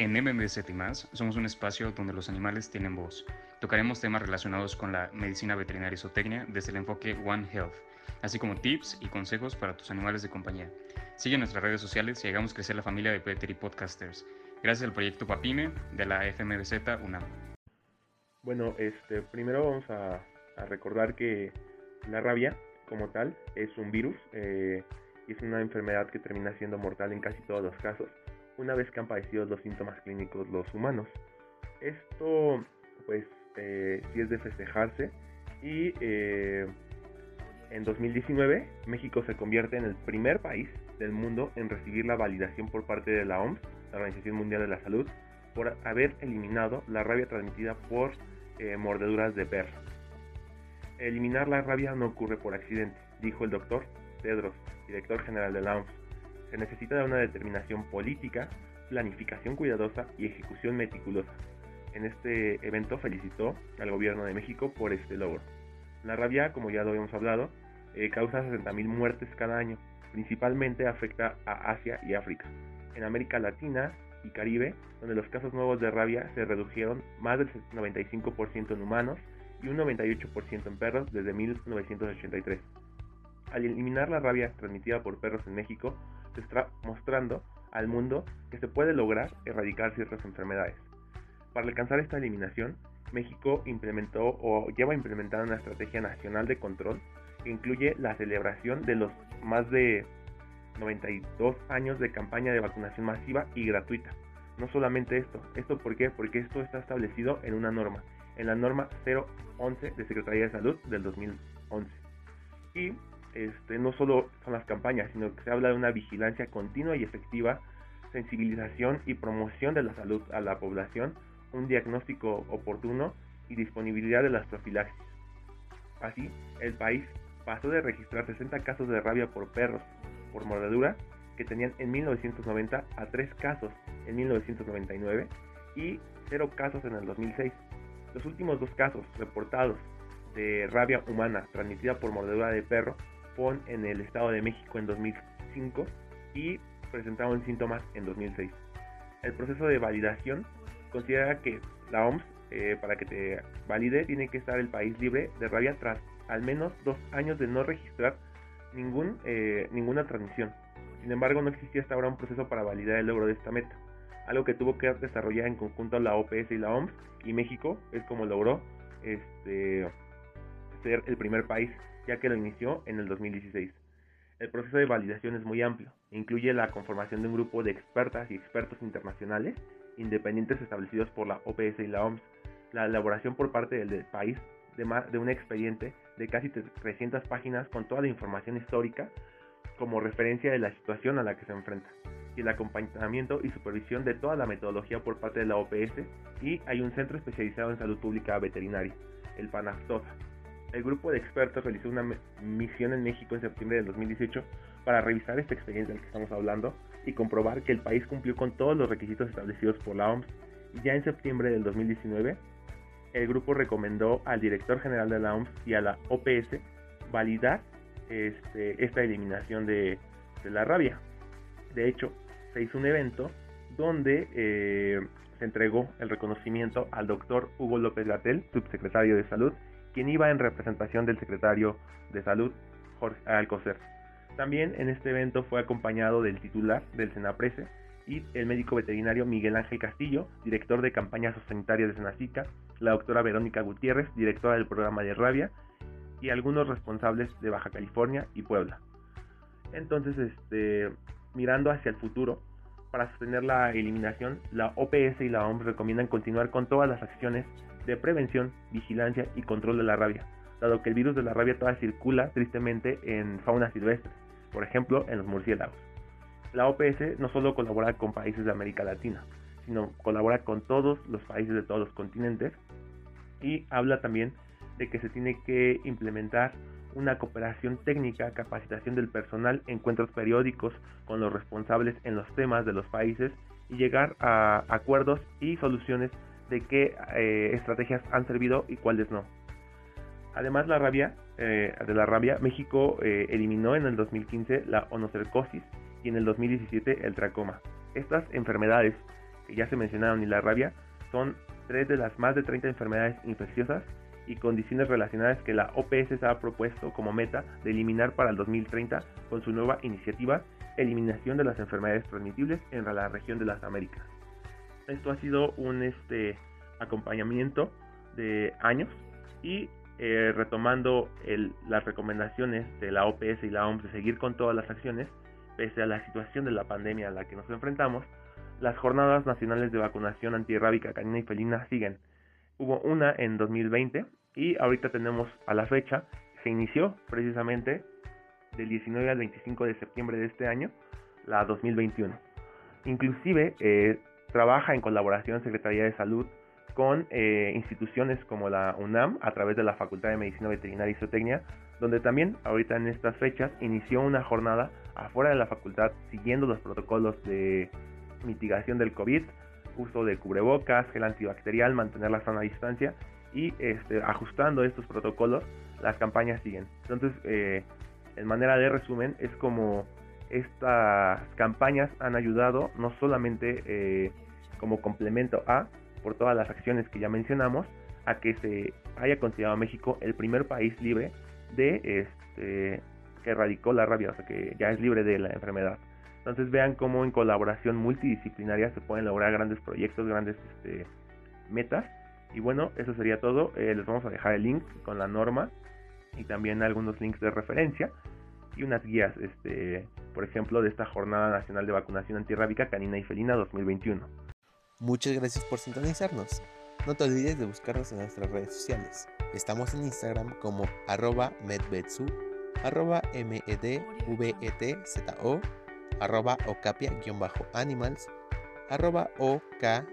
En MMZ y más, somos un espacio donde los animales tienen voz. Tocaremos temas relacionados con la medicina veterinaria y zootecnia desde el enfoque One Health, así como tips y consejos para tus animales de compañía. Sigue nuestras redes sociales y hagamos crecer la familia de Petri Podcasters. Gracias al proyecto Papime de la FMBZ UNAM. Bueno, este, primero vamos a, recordar que la rabia como tal es un virus eh, y es una enfermedad que termina siendo mortal en casi todos los casos una vez que han padecido los síntomas clínicos los humanos. Esto pues eh, sí es de festejarse y eh, en 2019 México se convierte en el primer país del mundo en recibir la validación por parte de la OMS, la Organización Mundial de la Salud, por haber eliminado la rabia transmitida por eh, mordeduras de perro. Eliminar la rabia no ocurre por accidente, dijo el doctor Tedros, director general de la OMS se necesita de una determinación política, planificación cuidadosa y ejecución meticulosa. En este evento felicitó al gobierno de México por este logro. La rabia, como ya lo habíamos hablado, eh, causa 60.000 muertes cada año. Principalmente afecta a Asia y África. En América Latina y Caribe, donde los casos nuevos de rabia se redujeron más del 95% en humanos y un 98% en perros desde 1983. Al eliminar la rabia transmitida por perros en México, se está mostrando al mundo que se puede lograr erradicar ciertas enfermedades. Para alcanzar esta eliminación, México implementó o lleva implementada una estrategia nacional de control que incluye la celebración de los más de 92 años de campaña de vacunación masiva y gratuita. No solamente esto, ¿esto por qué? Porque esto está establecido en una norma, en la norma 011 de Secretaría de Salud del 2011. Y este, no solo son las campañas, sino que se habla de una vigilancia continua y efectiva, sensibilización y promoción de la salud a la población, un diagnóstico oportuno y disponibilidad de las profilaxis. Así, el país pasó de registrar 60 casos de rabia por perros por mordedura que tenían en 1990 a 3 casos en 1999 y 0 casos en el 2006. Los últimos dos casos reportados de rabia humana transmitida por mordedura de perro en el Estado de México en 2005 y presentaron síntomas en 2006. El proceso de validación considera que la OMS, eh, para que te valide, tiene que estar el país libre de rabia tras al menos dos años de no registrar ningún, eh, ninguna transmisión. Sin embargo, no existía hasta ahora un proceso para validar el logro de esta meta, algo que tuvo que desarrollar en conjunto la OPS y la OMS, y México es como logró este, ser el primer país ya que lo inició en el 2016. El proceso de validación es muy amplio, incluye la conformación de un grupo de expertas y expertos internacionales independientes establecidos por la OPS y la OMS, la elaboración por parte del país de, de un expediente de casi 300 páginas con toda la información histórica como referencia de la situación a la que se enfrenta, y el acompañamiento y supervisión de toda la metodología por parte de la OPS, y hay un centro especializado en salud pública veterinaria, el PANAFTOSA, el grupo de expertos realizó una misión en México en septiembre del 2018 para revisar esta experiencia del que estamos hablando y comprobar que el país cumplió con todos los requisitos establecidos por la OMS. Ya en septiembre del 2019, el grupo recomendó al director general de la OMS y a la OPS validar este, esta eliminación de, la rabia. De hecho, se hizo un evento donde eh, se entregó el reconocimiento al doctor Hugo López Gatel, subsecretario de Salud, quien iba en representación del secretario de Salud, Jorge Alcocer. También en este evento fue acompañado del titular del Senaprese y el médico veterinario Miguel Ángel Castillo, director de campañas sanitarias de Senacica, la doctora Verónica Gutiérrez, directora del programa de rabia, y algunos responsables de Baja California y Puebla. Entonces, este, mirando hacia el futuro, para sostener la eliminación, la OPS y la OMS recomiendan continuar con todas las acciones de prevención, vigilancia y control de la rabia, dado que el virus de la rabia todavía circula tristemente en fauna silvestre, por ejemplo en los murciélagos. La OPS no solo colabora con países de América Latina, sino colabora con todos los países de todos los continentes y habla también de que se tiene que implementar una cooperación técnica, capacitación del personal, encuentros periódicos con los responsables en los temas de los países y llegar a acuerdos y soluciones de qué eh, estrategias han servido y cuáles no. Además la rabia, eh, de la rabia, México eh, eliminó en el 2015 la onocercosis y en el 2017 el tracoma. Estas enfermedades que ya se mencionaron y la rabia son tres de las más de 30 enfermedades infecciosas y condiciones relacionadas que la OPS ha propuesto como meta de eliminar para el 2030 con su nueva iniciativa Eliminación de las enfermedades transmitibles en la región de las Américas. Esto ha sido un este, acompañamiento de años y eh, retomando las recomendaciones de la OPS y la OMS de seguir con todas las acciones, pese a la situación de la pandemia a la que nos enfrentamos, las jornadas nacionales de vacunación antirrábica canina y felina siguen. Hubo una en 2020 y ahorita tenemos a la fecha, se inició precisamente del 19 al 25 de septiembre de este año, la 2021. Inclusive eh, trabaja en colaboración Secretaría de Salud con eh, instituciones como la UNAM a través de la Facultad de Medicina Veterinaria y Zootecnia, donde también ahorita en estas fechas inició una jornada afuera de la facultad siguiendo los protocolos de mitigación del COVID, uso de cubrebocas, gel antibacterial, mantener la sana distancia y este, ajustando estos protocolos, las campañas siguen. Entonces, eh, en manera de resumen, es como estas campañas han ayudado no solamente eh, como complemento a, por todas las acciones que ya mencionamos, a que se haya considerado México el primer país libre de este, que erradicó la rabia, o sea que ya es libre de la enfermedad. Entonces vean cómo en colaboración multidisciplinaria se pueden lograr grandes proyectos, grandes este, metas. Y bueno, eso sería todo. Eh, les vamos a dejar el link con la norma y también algunos links de referencia y unas guías, este, por ejemplo, de esta Jornada Nacional de Vacunación Antirrábica Canina y Felina 2021. Muchas gracias por sintonizarnos. No te olvides de buscarnos en nuestras redes sociales. Estamos en Instagram como arroba medvetsu, arroba medvetzo, arroba ocapia-animals, arroba okapia-animals